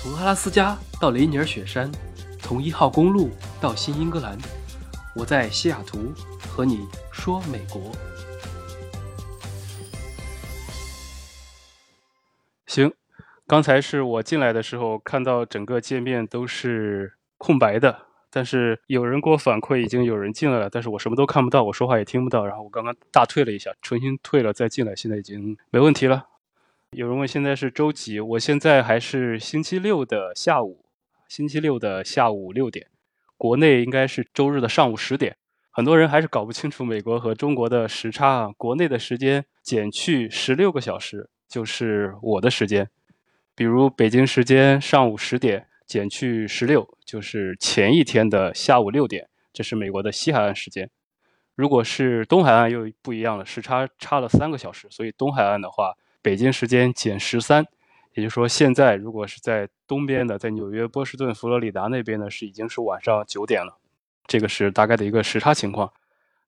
从阿拉斯加到雷尼尔雪山，从一号公路到新英格兰，我在西雅图和你说美国。行，刚才是我进来的时候看到整个界面都是空白的，但是有人给我反馈已经有人进来了，但是我什么都看不到，我说话也听不到。然后我刚刚大退了一下，重新退了再进来，现在已经没问题了。有人问现在是周几？我现在还是星期六的下午，星期六的下午六点，国内应该是周日的上午十点。很多人还是搞不清楚美国和中国的时差啊。国内的时间减去十六个小时就是我的时间，比如北京时间上午十点减去十六，就是前一天的下午六点，这是美国的西海岸时间。如果是东海岸又不一样了，时差差了三个小时，所以东海岸的话。北京时间减十三，也就是说，现在如果是在东边的，在纽约、波士顿、佛罗里达那边呢，是已经是晚上九点了。这个是大概的一个时差情况。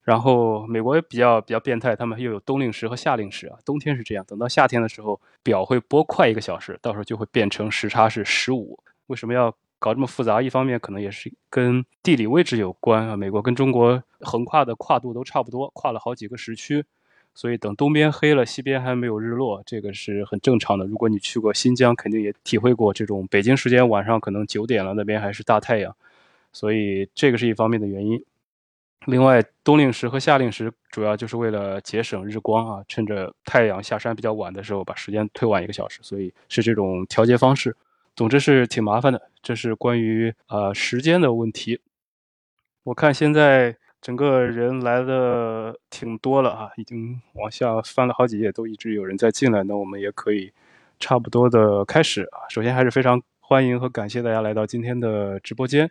然后美国也比较比较变态，他们又有冬令时和夏令时啊。冬天是这样，等到夏天的时候，表会拨快一个小时，到时候就会变成时差是十五。为什么要搞这么复杂？一方面可能也是跟地理位置有关啊。美国跟中国横跨的跨度都差不多，跨了好几个时区。所以等东边黑了，西边还没有日落，这个是很正常的。如果你去过新疆，肯定也体会过这种北京时间晚上可能九点了，那边还是大太阳，所以这个是一方面的原因。另外，冬令时和夏令时主要就是为了节省日光啊，趁着太阳下山比较晚的时候，把时间推晚一个小时，所以是这种调节方式。总之是挺麻烦的。这是关于呃时间的问题。我看现在。整个人来的挺多了啊，已经往下翻了好几页，都一直有人在进来。那我们也可以差不多的开始啊。首先还是非常欢迎和感谢大家来到今天的直播间。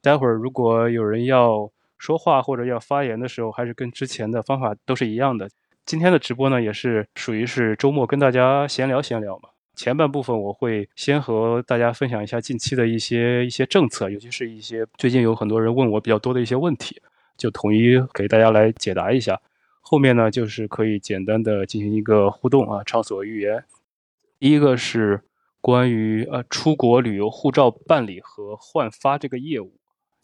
待会儿如果有人要说话或者要发言的时候，还是跟之前的方法都是一样的。今天的直播呢，也是属于是周末跟大家闲聊闲聊嘛。前半部分我会先和大家分享一下近期的一些一些政策，尤其是一些最近有很多人问我比较多的一些问题。就统一给大家来解答一下，后面呢就是可以简单的进行一个互动啊，畅所欲言。第一个是关于呃出国旅游护照办理和换发这个业务，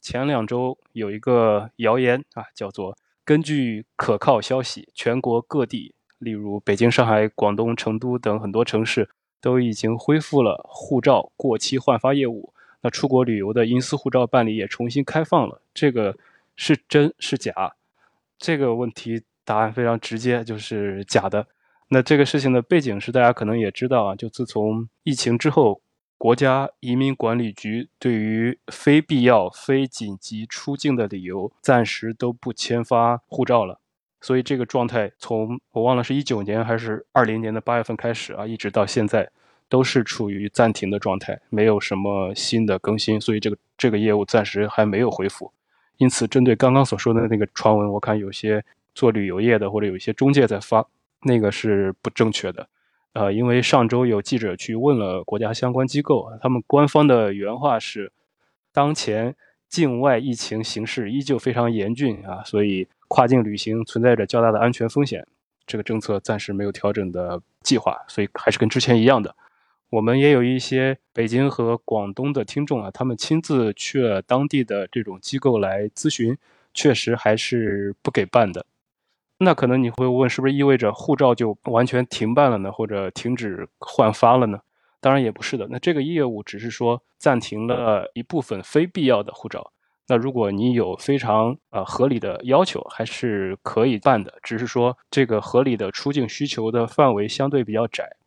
前两周有一个谣言啊，叫做根据可靠消息，全国各地，例如北京、上海、广东、成都等很多城市都已经恢复了护照过期换发业务，那出国旅游的银丝护照办理也重新开放了，这个。是真是假？这个问题答案非常直接，就是假的。那这个事情的背景是，大家可能也知道啊，就自从疫情之后，国家移民管理局对于非必要、非紧急出境的理由，暂时都不签发护照了。所以这个状态，从我忘了是一九年还是二零年的八月份开始啊，一直到现在，都是处于暂停的状态，没有什么新的更新。所以这个这个业务暂时还没有恢复。因此，针对刚刚所说的那个传闻，我看有些做旅游业的或者有一些中介在发，那个是不正确的。呃，因为上周有记者去问了国家相关机构，他们官方的原话是：当前境外疫情形势依旧非常严峻啊，所以跨境旅行存在着较大的安全风险。这个政策暂时没有调整的计划，所以还是跟之前一样的。我们也有一些北京和广东的听众啊，他们亲自去了当地的这种机构来咨询，确实还是不给办的。那可能你会问，是不是意味着护照就完全停办了呢，或者停止换发了呢？当然也不是的。那这个业务只是说暂停了一部分非必要的护照。那如果你有非常呃合理的要求，还是可以办的，只是说这个合理的出境需求的范围相对比较窄。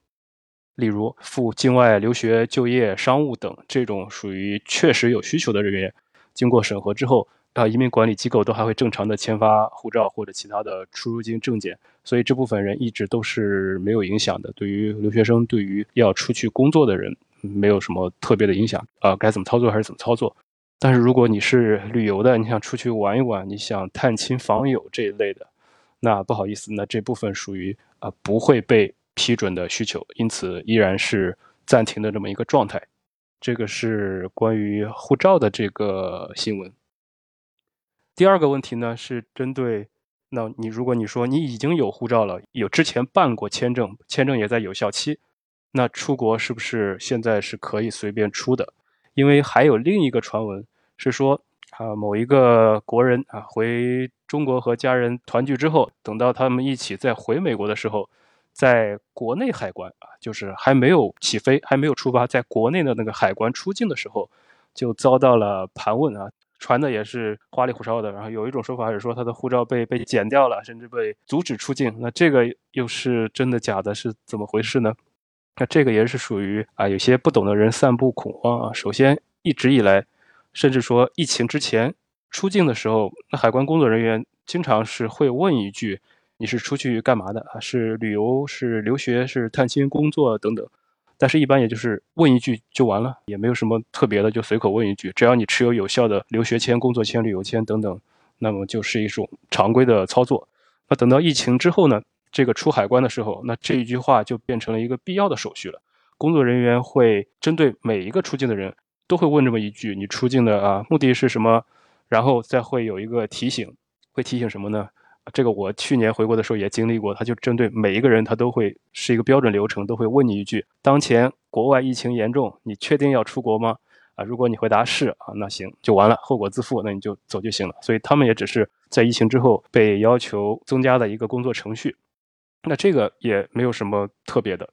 例如赴境外留学、就业、商务等这种属于确实有需求的人员，经过审核之后，啊，移民管理机构都还会正常的签发护照或者其他的出入境证件，所以这部分人一直都是没有影响的。对于留学生，对于要出去工作的人，没有什么特别的影响。啊，该怎么操作还是怎么操作。但是如果你是旅游的，你想出去玩一玩，你想探亲访友这一类的，那不好意思，那这部分属于啊不会被。批准的需求，因此依然是暂停的这么一个状态。这个是关于护照的这个新闻。第二个问题呢，是针对那你如果你说你已经有护照了，有之前办过签证，签证也在有效期，那出国是不是现在是可以随便出的？因为还有另一个传闻是说，啊，某一个国人啊回中国和家人团聚之后，等到他们一起再回美国的时候，在国内海关啊，就是还没有起飞、还没有出发，在国内的那个海关出境的时候，就遭到了盘问啊，传的也是花里胡哨的。然后有一种说法是说他的护照被被剪掉了，甚至被阻止出境。那这个又是真的假的？是怎么回事呢？那这个也是属于啊，有些不懂的人散布恐慌啊。首先，一直以来，甚至说疫情之前出境的时候，那海关工作人员经常是会问一句：“你是出去干嘛的啊？是旅游、是留学、是探亲、工作等等。”但是，一般也就是问一句就完了，也没有什么特别的，就随口问一句。只要你持有有效的留学签、工作签、旅游签等等，那么就是一种常规的操作。那等到疫情之后呢？这个出海关的时候，那这一句话就变成了一个必要的手续了。工作人员会针对每一个出境的人，都会问这么一句：“你出境的啊，目的是什么？”然后再会有一个提醒，会提醒什么呢？这个我去年回国的时候也经历过，他就针对每一个人，他都会是一个标准流程，都会问你一句：“当前国外疫情严重，你确定要出国吗？”啊，如果你回答是啊，那行就完了，后果自负，那你就走就行了。所以他们也只是在疫情之后被要求增加的一个工作程序。那这个也没有什么特别的。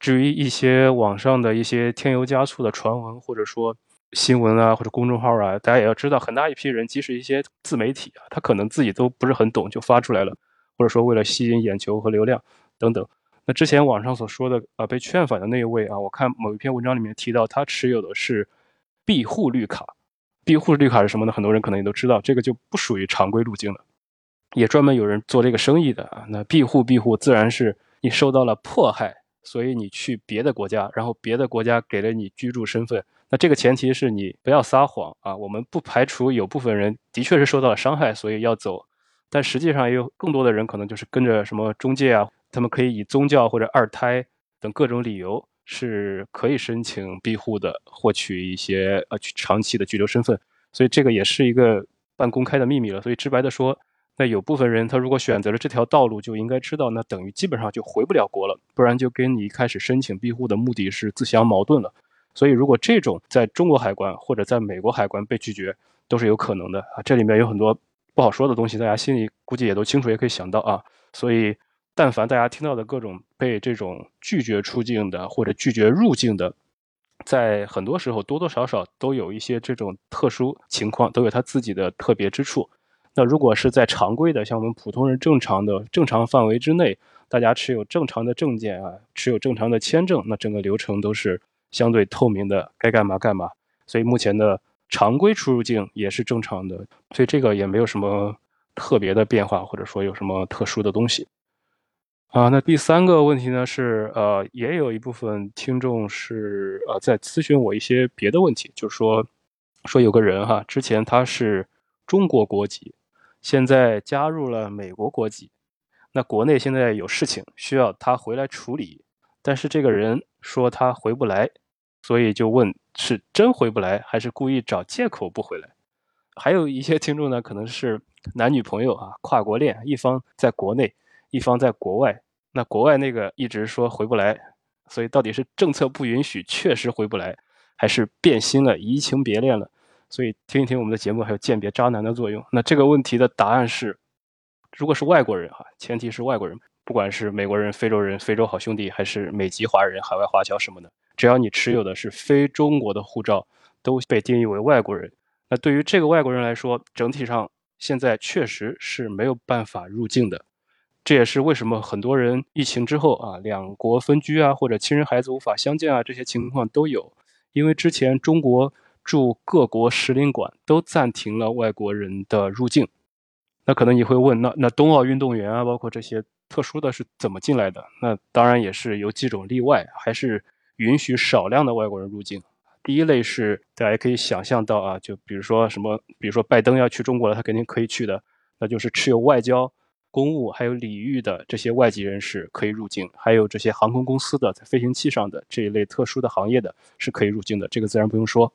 至于一些网上的一些添油加醋的传闻，或者说新闻啊，或者公众号啊，大家也要知道，很大一批人，即使一些自媒体啊，他可能自己都不是很懂，就发出来了，或者说为了吸引眼球和流量等等。那之前网上所说的啊，被劝返的那一位啊，我看某一篇文章里面提到，他持有的是庇护绿卡。庇护绿卡是什么呢？很多人可能也都知道，这个就不属于常规路径了。也专门有人做这个生意的啊，那庇护庇护自然是你受到了迫害，所以你去别的国家，然后别的国家给了你居住身份。那这个前提是你不要撒谎啊。我们不排除有部分人的确是受到了伤害，所以要走，但实际上也有更多的人可能就是跟着什么中介啊，他们可以以宗教或者二胎等各种理由是可以申请庇护的，获取一些呃长期的居留身份。所以这个也是一个半公开的秘密了。所以直白的说。那有部分人，他如果选择了这条道路，就应该知道，那等于基本上就回不了国了，不然就跟你一开始申请庇护的目的是自相矛盾了。所以，如果这种在中国海关或者在美国海关被拒绝，都是有可能的啊。这里面有很多不好说的东西，大家心里估计也都清楚，也可以想到啊。所以，但凡大家听到的各种被这种拒绝出境的或者拒绝入境的，在很多时候多多少少都有一些这种特殊情况，都有它自己的特别之处。那如果是在常规的，像我们普通人正常的正常范围之内，大家持有正常的证件啊，持有正常的签证，那整个流程都是相对透明的，该干嘛干嘛。所以目前的常规出入境也是正常的，所以这个也没有什么特别的变化，或者说有什么特殊的东西。啊，那第三个问题呢是，呃，也有一部分听众是呃在咨询我一些别的问题，就是说，说有个人哈，之前他是中国国籍。现在加入了美国国籍，那国内现在有事情需要他回来处理，但是这个人说他回不来，所以就问是真回不来，还是故意找借口不回来？还有一些听众呢，可能是男女朋友啊，跨国恋，一方在国内，一方在国外，那国外那个一直说回不来，所以到底是政策不允许，确实回不来，还是变心了，移情别恋了？所以听一听我们的节目，还有鉴别渣男的作用。那这个问题的答案是，如果是外国人哈，前提是外国人，不管是美国人、非洲人、非洲好兄弟，还是美籍华人、海外华侨什么的，只要你持有的是非中国的护照，都被定义为外国人。那对于这个外国人来说，整体上现在确实是没有办法入境的。这也是为什么很多人疫情之后啊，两国分居啊，或者亲人孩子无法相见啊，这些情况都有，因为之前中国。驻各国使领馆都暂停了外国人的入境，那可能你会问，那那冬奥运动员啊，包括这些特殊的是怎么进来的？那当然也是有几种例外，还是允许少量的外国人入境。第一类是大家可以想象到啊，就比如说什么，比如说拜登要去中国了，他肯定可以去的，那就是持有外交、公务还有礼遇的这些外籍人士可以入境，还有这些航空公司的在飞行器上的这一类特殊的行业的是可以入境的，这个自然不用说。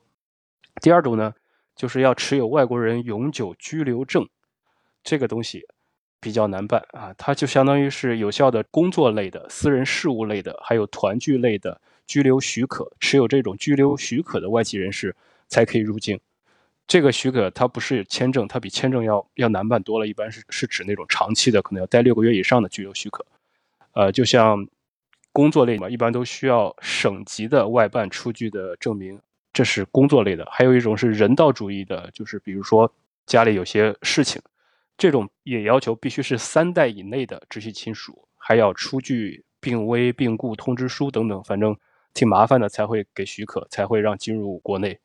第二种呢，就是要持有外国人永久居留证，这个东西比较难办啊，它就相当于是有效的工作类的、私人事务类的，还有团聚类的居留许可，持有这种居留许可的外籍人士才可以入境。这个许可它不是签证，它比签证要要难办多了，一般是是指那种长期的，可能要待六个月以上的居留许可。呃，就像工作类嘛，一般都需要省级的外办出具的证明，这是工作类的。还有一种是人道主义的，就是比如说家里有些事情，这种也要求必须是三代以内的直系亲属，还要出具病危、病故通知书等等，反正挺麻烦的，才会给许可，才会让进入国内。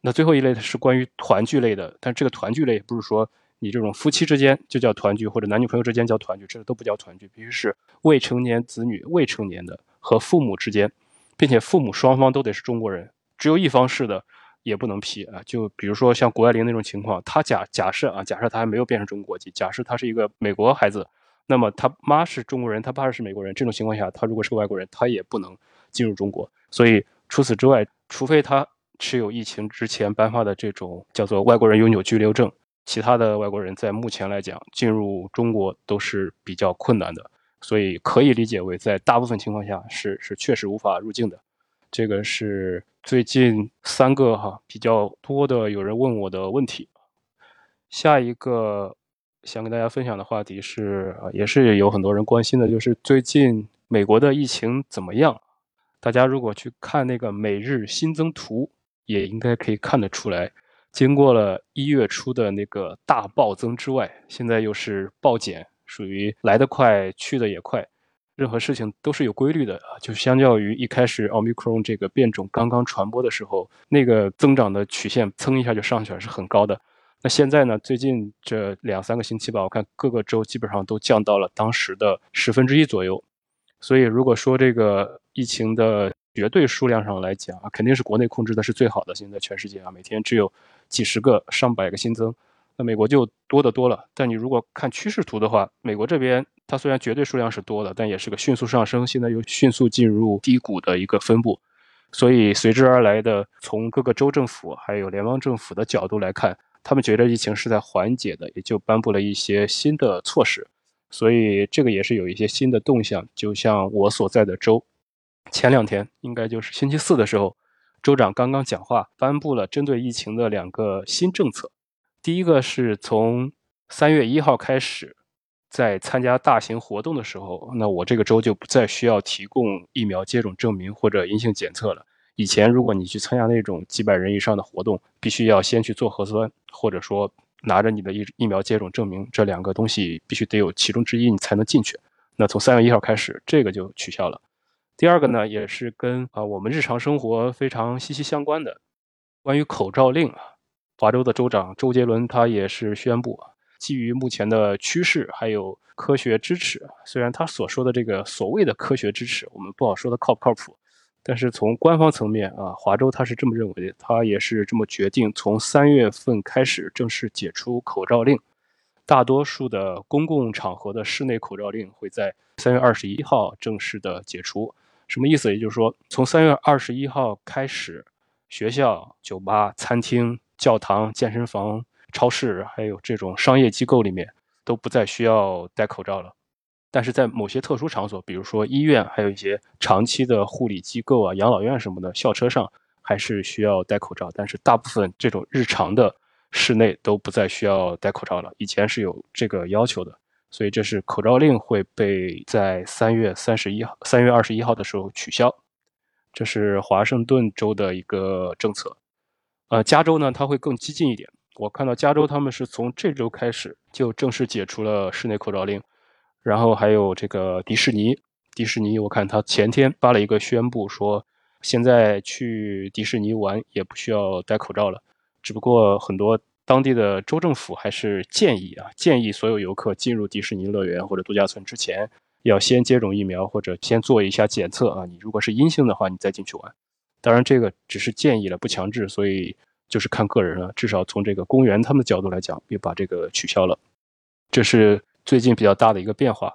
那最后一类的是关于团聚类的，但这个团聚类不是说你这种夫妻之间就叫团聚，或者男女朋友之间叫团聚，这个都不叫团聚，必须是未成年子女、未成年的和父母之间，并且父母双方都得是中国人，只有一方是的也不能批啊。就比如说像谷爱凌那种情况，他假假设啊，假设他还没有变成中国籍，假设他是一个美国孩子，那么他妈是中国人，他爸是美国人，这种情况下，他如果是个外国人，他也不能进入中国。所以除此之外，除非他。持有疫情之前颁发的这种叫做外国人永久居留证，其他的外国人在目前来讲进入中国都是比较困难的，所以可以理解为在大部分情况下是是确实无法入境的。这个是最近三个哈比较多的有人问我的问题。下一个想跟大家分享的话题是，也是有很多人关心的，就是最近美国的疫情怎么样？大家如果去看那个每日新增图。也应该可以看得出来，经过了一月初的那个大暴增之外，现在又是暴减，属于来得快去的也快。任何事情都是有规律的啊，就相较于一开始奥密克戎这个变种刚刚传播的时候，那个增长的曲线蹭一下就上去了，是很高的。那现在呢，最近这两三个星期吧，我看各个州基本上都降到了当时的十分之一左右。所以如果说这个疫情的，绝对数量上来讲啊，肯定是国内控制的是最好的。现在全世界啊，每天只有几十个、上百个新增，那美国就多得多了。但你如果看趋势图的话，美国这边它虽然绝对数量是多的，但也是个迅速上升，现在又迅速进入低谷的一个分布。所以随之而来的，从各个州政府还有联邦政府的角度来看，他们觉得疫情是在缓解的，也就颁布了一些新的措施。所以这个也是有一些新的动向，就像我所在的州。前两天应该就是星期四的时候，州长刚刚讲话，颁布了针对疫情的两个新政策。第一个是从三月一号开始，在参加大型活动的时候，那我这个州就不再需要提供疫苗接种证明或者阴性检测了。以前如果你去参加那种几百人以上的活动，必须要先去做核酸，或者说拿着你的疫疫苗接种证明，这两个东西必须得有其中之一，你才能进去。那从三月一号开始，这个就取消了。第二个呢，也是跟啊我们日常生活非常息息相关的，关于口罩令啊，华州的州长周杰伦他也是宣布，基于目前的趋势还有科学支持，虽然他所说的这个所谓的科学支持，我们不好说的靠不靠谱，但是从官方层面啊，华州他是这么认为的，他也是这么决定，从三月份开始正式解除口罩令，大多数的公共场合的室内口罩令会在三月二十一号正式的解除。什么意思？也就是说，从三月二十一号开始，学校、酒吧、餐厅、教堂、健身房、超市，还有这种商业机构里面，都不再需要戴口罩了。但是在某些特殊场所，比如说医院，还有一些长期的护理机构啊、养老院什么的，校车上还是需要戴口罩。但是大部分这种日常的室内都不再需要戴口罩了。以前是有这个要求的。所以这是口罩令会被在三月三十一号、三月二十一号的时候取消，这是华盛顿州的一个政策。呃，加州呢，它会更激进一点。我看到加州他们是从这周开始就正式解除了室内口罩令，然后还有这个迪士尼，迪士尼我看他前天发了一个宣布说，现在去迪士尼玩也不需要戴口罩了，只不过很多。当地的州政府还是建议啊，建议所有游客进入迪士尼乐园或者度假村之前，要先接种疫苗或者先做一下检测啊。你如果是阴性的话，你再进去玩。当然，这个只是建议了，不强制，所以就是看个人了。至少从这个公园他们的角度来讲，也把这个取消了。这是最近比较大的一个变化。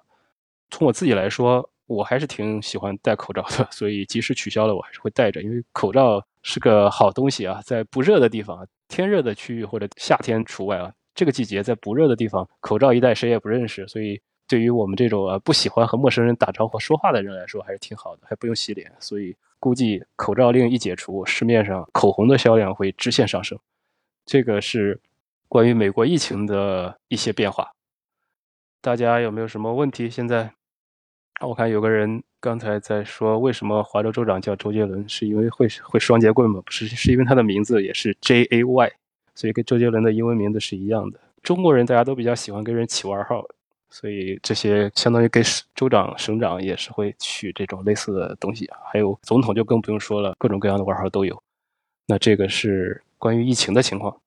从我自己来说，我还是挺喜欢戴口罩的，所以即使取消了，我还是会戴着，因为口罩是个好东西啊，在不热的地方。天热的区域或者夏天除外啊，这个季节在不热的地方，口罩一戴谁也不认识，所以对于我们这种呃不喜欢和陌生人打招呼说话的人来说，还是挺好的，还不用洗脸。所以估计口罩令一解除，市面上口红的销量会直线上升。这个是关于美国疫情的一些变化。大家有没有什么问题？现在我看有个人刚才在说，为什么华州州长叫周杰伦？是因为会会双节棍吗？不是，是因为他的名字也是 J A Y。所以跟周杰伦的英文名字是一样的。中国人大家都比较喜欢跟人起外号，所以这些相当于给州长、省长也是会取这种类似的东西。还有总统就更不用说了，各种各样的外号都有。那这个是关于疫情的情况。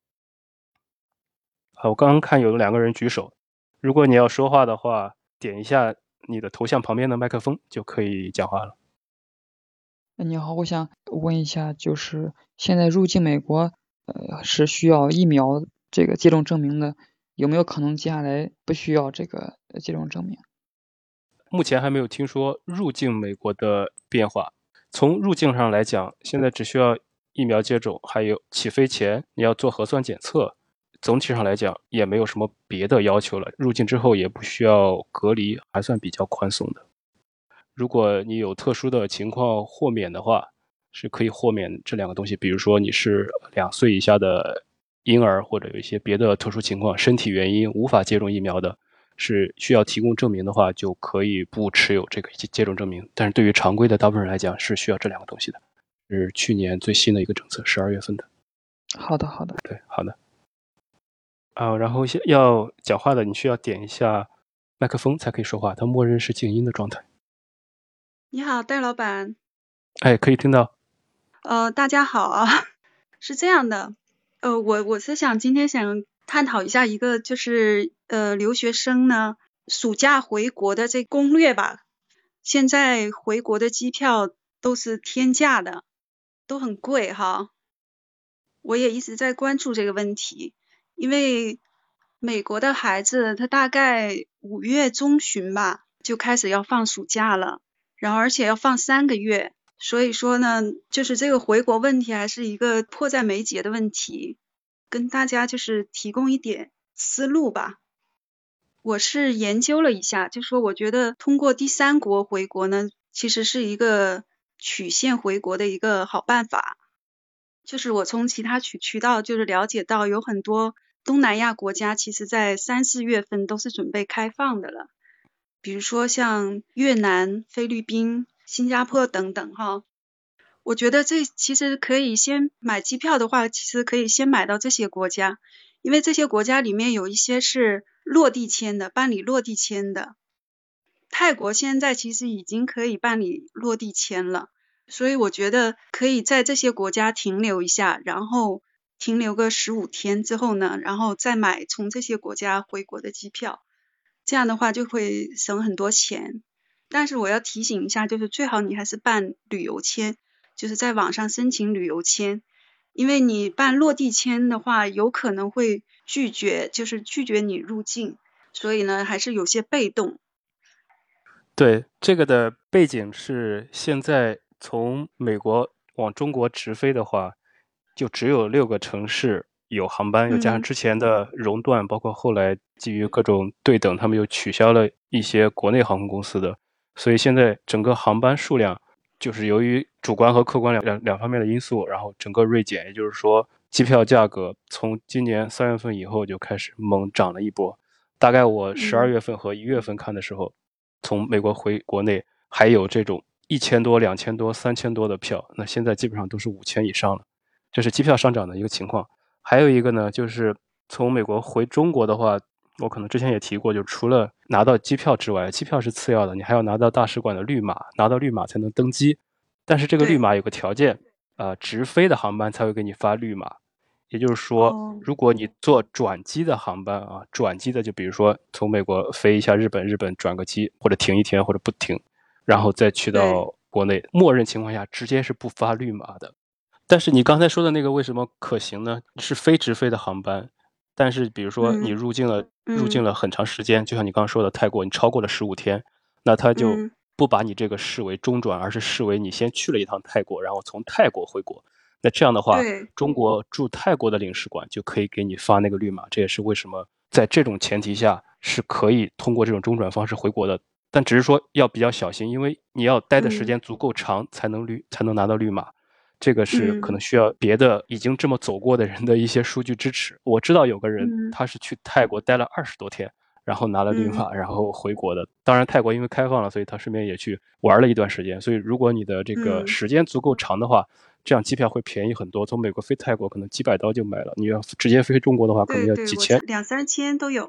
好，我刚刚看有两个人举手，如果你要说话的话，点一下你的头像旁边的麦克风就可以讲话了。你好，我想问一下，就是现在入境美国。呃，是需要疫苗这个接种证明的，有没有可能接下来不需要这个接种证明？目前还没有听说入境美国的变化。从入境上来讲，现在只需要疫苗接种，还有起飞前你要做核酸检测。总体上来讲，也没有什么别的要求了。入境之后也不需要隔离，还算比较宽松的。如果你有特殊的情况豁免的话。是可以豁免这两个东西，比如说你是两岁以下的婴儿，或者有一些别的特殊情况，身体原因无法接种疫苗的，是需要提供证明的话，就可以不持有这个接种证明。但是对于常规的大部分人来讲，是需要这两个东西的。是去年最新的一个政策，十二月份的。好的，好的，对，好的。啊，然后要讲话的，你需要点一下麦克风才可以说话，它默认是静音的状态。你好，戴老板。哎，可以听到。呃，大家好啊，是这样的，呃，我我是想今天想探讨一下一个就是呃留学生呢暑假回国的这攻略吧。现在回国的机票都是天价的，都很贵哈。我也一直在关注这个问题，因为美国的孩子他大概五月中旬吧就开始要放暑假了，然后而且要放三个月。所以说呢，就是这个回国问题还是一个迫在眉睫的问题，跟大家就是提供一点思路吧。我是研究了一下，就说我觉得通过第三国回国呢，其实是一个曲线回国的一个好办法。就是我从其他渠渠道就是了解到，有很多东南亚国家其实在三四月份都是准备开放的了，比如说像越南、菲律宾。新加坡等等哈，我觉得这其实可以先买机票的话，其实可以先买到这些国家，因为这些国家里面有一些是落地签的，办理落地签的。泰国现在其实已经可以办理落地签了，所以我觉得可以在这些国家停留一下，然后停留个十五天之后呢，然后再买从这些国家回国的机票，这样的话就会省很多钱。但是我要提醒一下，就是最好你还是办旅游签，就是在网上申请旅游签，因为你办落地签的话，有可能会拒绝，就是拒绝你入境，所以呢，还是有些被动。对，这个的背景是现在从美国往中国直飞的话，就只有六个城市有航班，又加上之前的熔断，包括后来基于各种对等，他们又取消了一些国内航空公司的。所以现在整个航班数量，就是由于主观和客观两两两方面的因素，然后整个锐减。也就是说，机票价格从今年三月份以后就开始猛涨了一波。大概我十二月份和一月份看的时候，从美国回国内还有这种一千多、两千多、三千多的票，那现在基本上都是五千以上了。这是机票上涨的一个情况。还有一个呢，就是从美国回中国的话。我可能之前也提过，就除了拿到机票之外，机票是次要的，你还要拿到大使馆的绿码，拿到绿码才能登机。但是这个绿码有个条件，呃，直飞的航班才会给你发绿码。也就是说，如果你坐转机的航班啊，转机的就比如说从美国飞一下日本，日本转个机或者停一天或者不停，然后再去到国内，默认情况下直接是不发绿码的。但是你刚才说的那个为什么可行呢？是非直飞的航班。但是，比如说你入境了，入境了很长时间，就像你刚刚说的泰国，你超过了十五天，那他就不把你这个视为中转，而是视为你先去了一趟泰国，然后从泰国回国。那这样的话，中国驻泰国的领事馆就可以给你发那个绿码。这也是为什么在这种前提下是可以通过这种中转方式回国的。但只是说要比较小心，因为你要待的时嗯间足够长才能绿才能拿到绿码。这个是可嗯能需要别的已经这么走过的人的一些数据支持。我知道有个人嗯他是去泰国待了二十多天，然后拿了绿嗯码，然后回国的。当然，泰国因为开放了，所以他顺便也去玩了一段时间。所以，如果你的这个嗯时间足够长的话，这样机票会便宜很多。从美国飞泰国可能几百刀就买了，你要直接飞中国的话，可能要几千。两三千都有。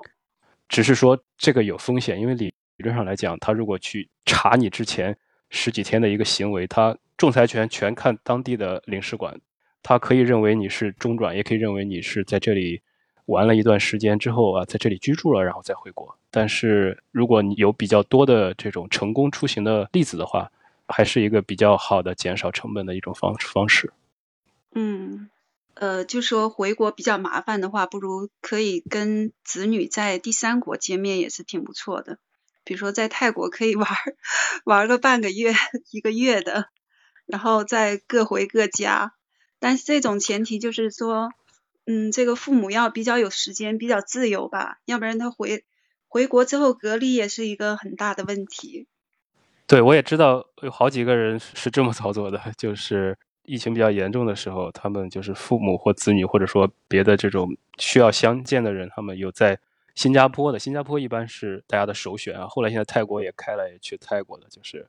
只是说这个有风险，因为理理论上来讲，他如果去查你之前十几天的一个行为，他仲裁权全看当地的领事馆，他可以认为你是中转，也可以认为你是在这里玩了一段时间之后啊，在这里居住了，然后再回国。但是如果你有比较多的这种成功出行的例子的话，还是一个比较好的减少成本的一种方方式。嗯，呃，就说回国比较麻烦的话，不如可以跟子女在第三国见面，也是挺不错的。比如说在泰国可以玩 玩个半个月、一个月的，然后再各回各家。但是这种前提就是说，嗯，这个父母要比较有时间，比较自由吧，要不然他回回国之后隔离也是一个很大的问题。对，我也知道有好几个人是这么操作的，就是疫情比较严重的时候，他们就是父母或子女，或者说别的这种需要相见的人，他们有在新加坡的。新加坡一般是大家的首选啊。后来现在泰国也开了，也去泰国的，就是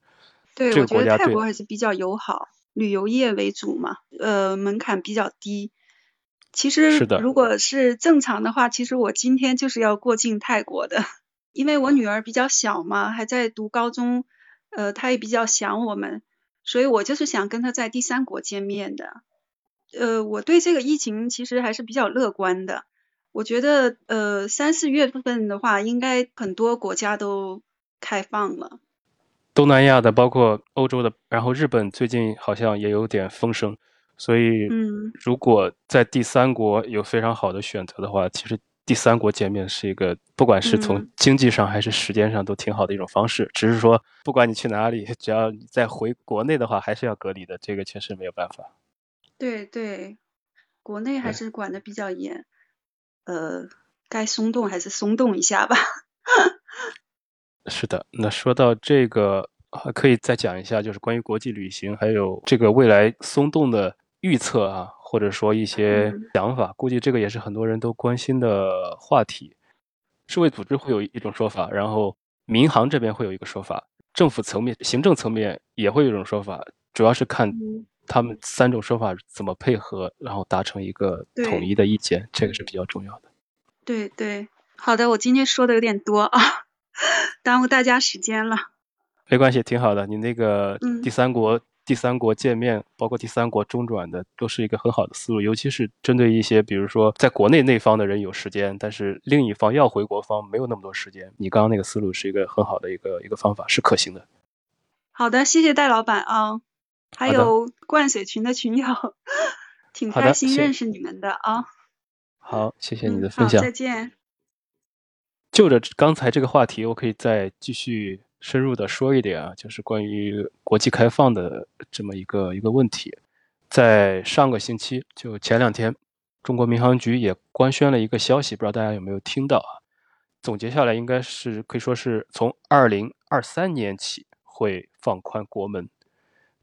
对，这我觉得泰个国家对国还是比较友好，旅游业为主嘛，呃，门槛比较低。其实是的如果是正常的话，其实我今天就是要过境泰国的，因为我女儿比较小嘛，还在读高中，呃，她也比较想我们，所以我就是想跟她在第三国见面的。呃，我对这个疫情其实还是比较乐观的。我觉得，呃，三四月份的话，应该很多国家都开放了。东南亚的，包括欧洲的，然后日本最近好像也有点风声，所以嗯如果在第三国有非常好的选择的话，其实第三国见面是一个不管是从嗯经济上还是时间上都挺好的一种方式。只是说，不管你去哪里，只要你再回国内的话，还是要隔离的，这个确实没有办法。对对，国内还是管的比较严，呃，该松动还是松动一下吧。是的，那说到这个，还可以再讲一下，就是关于国际旅行，还有这个未来松动的预测啊，或者说一些嗯想法，估计这个也是很多人都关心的话题。世卫组织会有一种说法，然后民航这边会有一个说法，政府层面、行政层面也会有一种说法，主要是看嗯他们三种说法怎么配合，然后达成一个统一的意见，这个是比较重要的。对对，好的，我今天说的有点多啊，耽误大家时间了。没关系，挺好的。你那个嗯第三国、第三国见面，包括第三国中转的，都是一个很好的思路。尤其是针对一些，比如说在国内那方的人有时间，但是另一方要回国方没有那么多时间。你刚刚那个思路是一个很好的一个一个方法，是可行的。好的，谢谢戴老板啊，还有灌水群的群友，挺开心认识你们的啊。好，谢谢你嗯的分享好，。再见。就着刚才这个话题，我可以再继续深入的说一点啊，就是关于国际开放的这么一个一个问题。在上个星期，就前两天，中国民航局也官宣了一个消息，不知道大家有没有听到啊？总结下来，应该是可以说是从二零二三年起会放宽国门。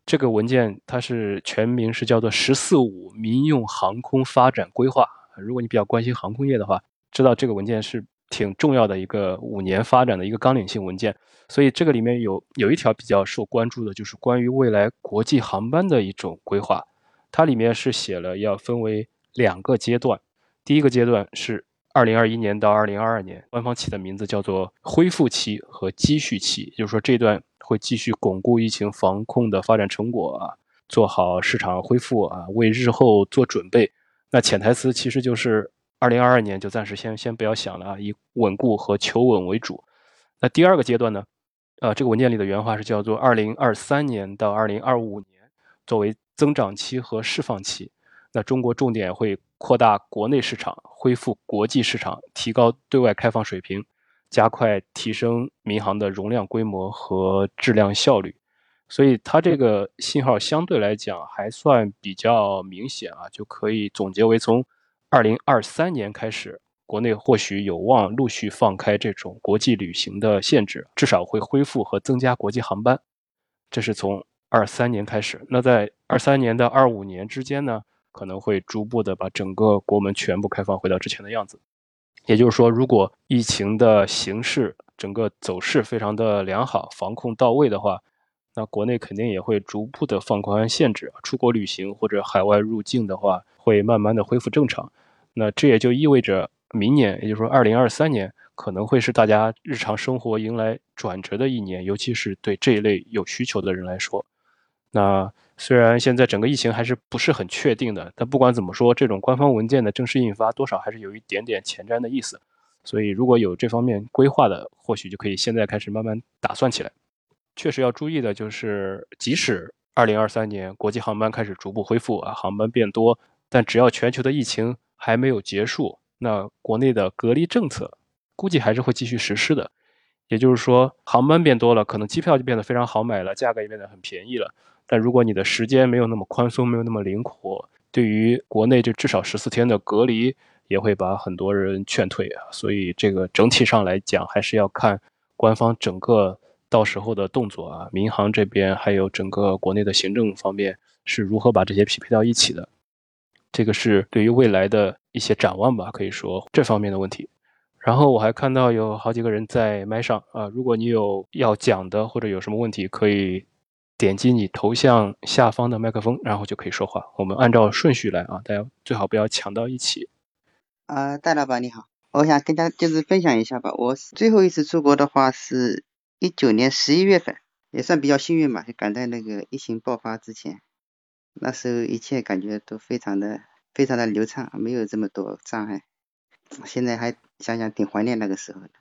这个文件它是全名是叫做“十四五”民用航空发展规划。如果你比较关心航空业的话，知道这个文件是挺重要的一个五年发展的一个纲领性文件。所以这个里面有有一条比较受关注的，就是关于未来国际航班的一种规划。它里面是写了要分为两个阶段，第一个阶段是二零二一年到二零二二年，官方起的名字叫做恢复期和积蓄期，就是说这段会继续巩固疫情防控的发展成果啊，做好市场恢复啊，为日后做准备。那潜台词其实就是二零二二年就暂时先先不要想了啊，以稳固和求稳为主。那第二个阶段呢，呃，这个文件里的原话是叫做二零二三年到二零二五年作为增长期和释放期。那中国重点会扩大国内市场，恢复国际市场，提高对外开放水平，加快提升民航的容量规模和质量效率。所以它这个信号相对来讲还算比较明显啊，就可以总结为从二零二三年开始，国内或许有望陆续放开这种国际旅行的限制，至少会恢复和增加国际航班。这是从二三年开始。那在二三年到二五年之间呢，可能会逐步的把整个国门全部开放回到之前的样子。也就是说，如果疫情的形势整个走势非常的良好，防控到位的话，那国内肯定也会逐步的放宽限制，出国旅行或者海外入境的话，会慢慢的恢复正常。那这也就意味着明年，也就是说二零二三年，可能会是大家日常生活迎来转折的一年，尤其是对这一类有需求的人来说。那虽然现在整个疫情还是不是很确定的，但不管怎么说，这种官方文件的正式印发，多少还是有一点点前瞻的意思。所以如果有这方面规划的，或许就可以现在开始慢慢打算起来。确实要注意的就是，即使二零二三年国际航班开始逐步恢复啊，航班变多，但只要全球的疫情还没有结束，那国内的隔离政策估计还是会继续实施的。也就是说，航班变多了，可能机票就变得非常好买了，价格也变得很便宜了。但如果你的时间没有那么宽松，没有那么灵活，对于国内这至少十四天的隔离，也会把很多人劝退啊。所以这个整体上来讲，还是要看官方整个到时候的动作啊，民航这边还有整个国内的行政方面是如何把这些匹配到一起的。这个是对于未来的一些展望吧，可以说这方面的问题。然后我还看到有好几个人在麦上啊，如果你有要讲的或者有什么问题，可以。点击你头像下方的麦克风，然后就可以说话。我们按照顺序来啊，大家最好不要抢到一起。啊，戴老板你好，我想跟大家就是分享一下吧。我最后一次出国的话是一九年十一月份，也算比较幸运吧，就赶在那个疫情爆发之前。那时候一切感觉都非常的非常的流畅，没有这么多障碍。现在还想想挺怀念那个时候的。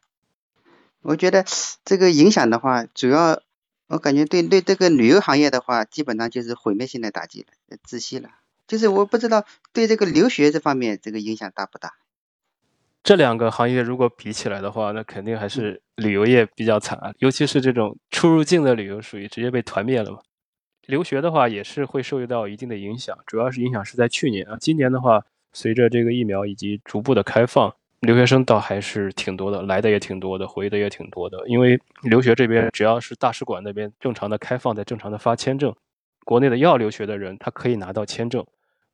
我觉得这个影响的话，主要。我感觉对对这个旅游行业的话，基本上就是毁灭性的打击了，窒息了。就是我不知道对这个留学这方面这个影响大不大。这两个行业如果比起来的话，那肯定还是旅游业比较惨啊，尤其是这种出入境的旅游，属于直接被团灭了嘛。留学的话也是会受到一定的影响，主要是影响是在去年啊，今年的话，随着这个疫苗以及逐步的开放。留学生倒还是挺多的，来的也挺多的，回的也挺多的。因为留学这边只要是大使馆那边正常的开放，在正常的发签证，国内的要留学的人他可以拿到签证，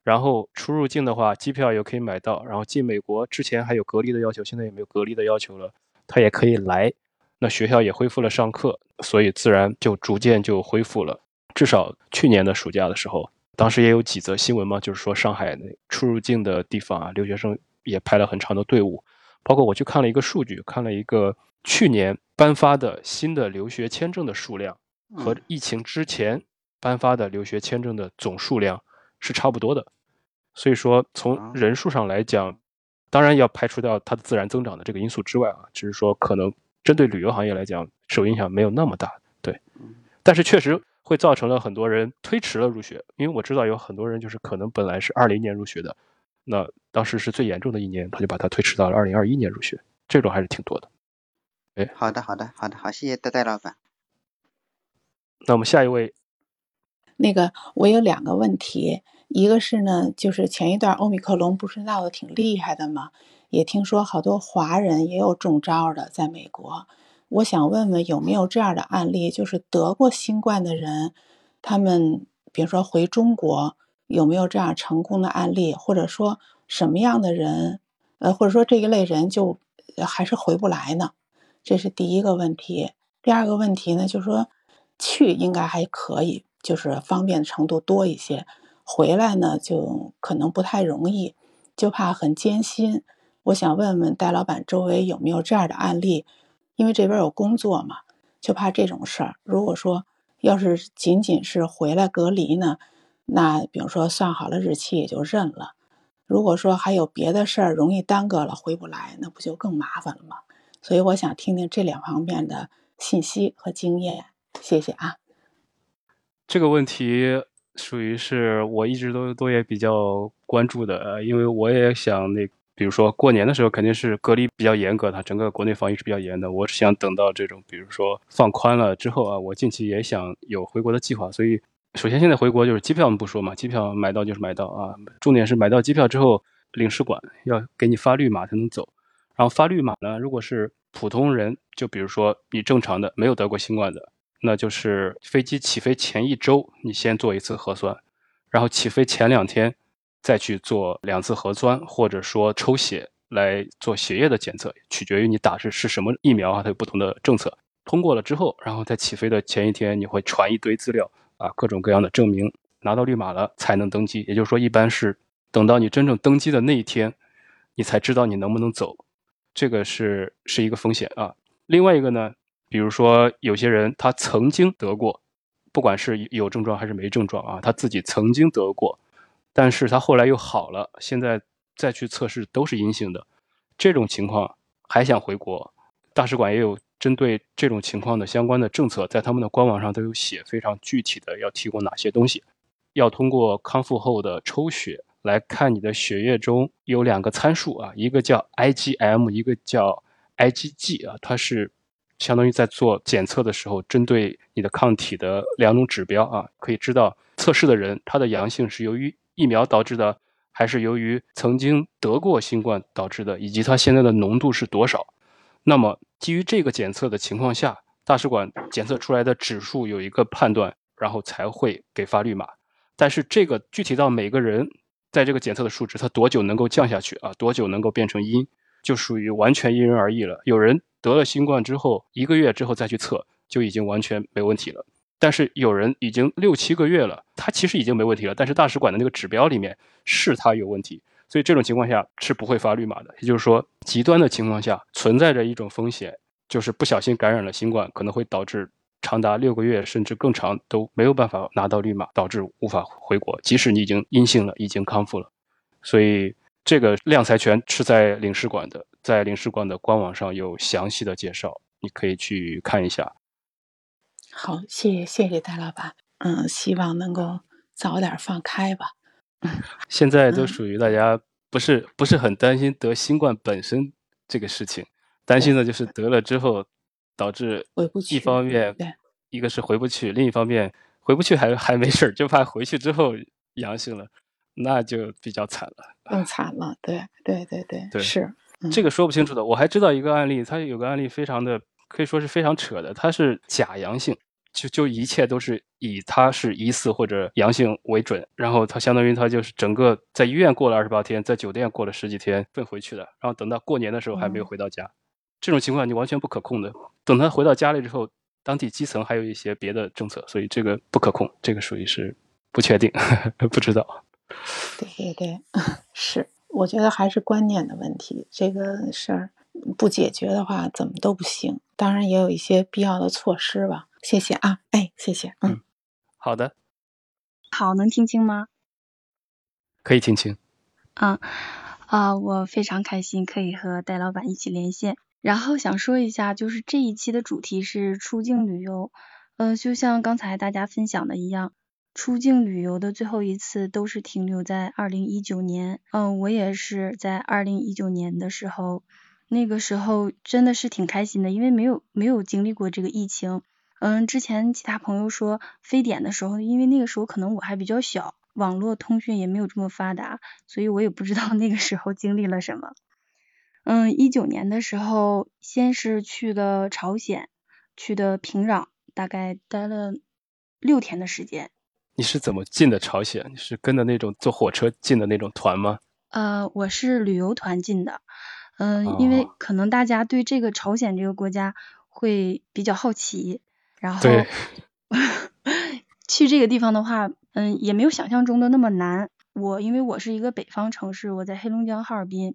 然后出入境的话，机票也可以买到，然后进美国之前还有隔离的要求，现在也没有隔离的要求了，他也可以来。那学校也恢复了上课，所以自然就逐渐就恢复了。至少去年的暑假的时候，当时也有几则新闻嘛，就是说上海出入境的地方啊，留学生。也排了很长的队伍，包括我去看了一个数据，看了一个去年颁发的新的留学签证的数量和疫情之前颁发的留学签证的总数量是差不多的。所以说，从人数上来讲，当然要排除掉它的自然增长的这个因素之外啊，只是说可能针对旅游行业来讲，受影响没有那么大。对，但是确实会造成了很多人推迟了入学，因为我知道有很多人就是可能本来是二零年入学的。那当时是最严重的一年，他就把它推迟到了二零二一年入学，这种还是挺多的。哎，好的，好的，好的，好，谢谢戴戴老板。那我们下一位，那个我有两个问题，一个是呢，就是前一段欧米克隆不是闹得挺厉害的吗？也听说好多华人也有中招的，在美国。我想问问有没有这样的案例，就是得过新冠的人，他们比如说回中国。有没有这样成功的案例，或者说什么样的人，呃，或者说这一类人就还是回不来呢？这是第一个问题。第二个问题呢，就是说去应该还可以，就是方便程度多一些，回来呢就可能不太容易，就怕很艰辛。我想问问戴老板周围有没有这样的案例？因为这边有工作嘛，就怕这种事儿。如果说要是仅仅是回来隔离呢？那比如说算好了日期也就认了，如果说还有别的事儿容易耽搁了回不来，那不就更麻烦了吗？所以我想听听这两方面的信息和经验，谢谢啊。这个问题属于是我一直都都也比较关注的，因为我也想那比如说过年的时候肯定是隔离比较严格的，整个国内防疫是比较严的。我是想等到这种，比如说放宽了之后啊，我近期也想有回国的计划。所以，首先现在回国就是机票我们不说嘛，机票买到就是买到啊。重点是买到机票之后，领事馆要给你发绿码才能走。然后发绿码呢，如果是普通人，就比如说你正常的没有得过新冠的，那就是飞机起飞前一周你先做一次核酸，然后起飞前两天。再去做两次核酸，或者说抽血来做血液的检测，取决于你打是是什么疫苗啊，它有不同的政策。通过了之后，然后在起飞的前一天，你会传一堆资料啊，各种各样的证明，拿到绿码了才能登机。也就是说，一般是等到你真正登机的那一天，你才知道你能不能走，这个是是一个风险啊。另外一个呢，比如说有些人他曾经得过，不管是有症状还是没症状啊，他自己曾经得过。但是他后来又好了，现在再去测试都是阴性的，这种情况还想回国，大使馆也有针对这种情况的相关的政策，在他们的官网上都有写非常具体的要提供哪些东西，要通过康复后的抽血来看你的血液中有两个参数啊，一个叫 IgM，一个叫 IgG 啊，它是相当于在做检测的时候针对你的抗体的两种指标啊，可以知道测试的人他的阳性是由于。疫苗导致的，还是由于曾经得过新冠导致的，以及它现在的浓度是多少？那么基于这个检测的情况下，大使馆检测出来的指数有一个判断，然后才会给发绿码。但是这个具体到每个人在这个检测的数值，它多久能够降下去啊？多久能够变成阴，就属于完全因人而异了。有人得了新冠之后，一个月之后再去测，就已经完全没问题了。但是有人已经六七个月了，他其实已经没问题了。但是大使馆的那个指标里面是他有问题，所以这种情况下是不会发绿码的。也就是说，极端的情况下存在着一种风险，就是不小心感染了新冠，可能会导致长达六个月甚至更长都没有办法拿到绿码，导致无法回国。即使你已经阴性了，已经康复了，所以这个量裁权是在领事馆的，在领事馆的官网上有详细的介绍，你可以去看一下。好，谢谢谢谢戴老板，嗯，希望能够早点放开吧。现在都属于大家不是不是很担心得新冠本身这个事情，担心的就是得了之后导致回不去。一方面，一个是回不去，另一方面回不去还还没事儿，就怕回去之后阳性了，那就比较惨了。更惨了，对对对对，对是这个说不清楚的。我还知道一个案例，他有个案例非常的。可以说是非常扯的，他是假阳性，就就一切都是以他是疑似或者阳性为准，然后他相当于他就是整个在医院过了二十八天，在酒店过了十几天，奔回去的，然后等到过年的时候还没有回到家，这种情况你完全不可控的。等他回到家里之后，当地基层还有一些别的政策，所以这个不可控，这个属于是不确定，不知道。对对对，是，我觉得还是观念的问题，这个事儿。不解决的话，怎么都不行。当然也有一些必要的措施吧。谢谢啊，哎，谢谢，嗯，好的，好，能听清吗？可以听清。嗯啊，我非常开心可以和戴老板一起连线。然后想说一下，就是这一期的主题是出境旅游。呃，就像刚才大家分享的一样，出境旅游的最后一次都是停留在二零一九年。嗯，我也是在二零一九年的时候。那个时候真的是挺开心的，因为没有没有经历过这个疫情。嗯，之前其他朋友说非典的时候，因为那个时候可能我还比较小，网络通讯也没有这么发达，所以我也不知道那个时候经历了什么。嗯，一九年的时候，先是去的朝鲜，去的平壤，大概待了六天的时间。你是怎么进的朝鲜？你是跟着那种坐火车进的那种团吗？呃，我是旅游团进的。嗯，因为可能大家对这个朝鲜这个国家会比较好奇，然后 去这个地方的话，嗯，也没有想象中的那么难。我因为我是一个北方城市，我在黑龙江哈尔滨，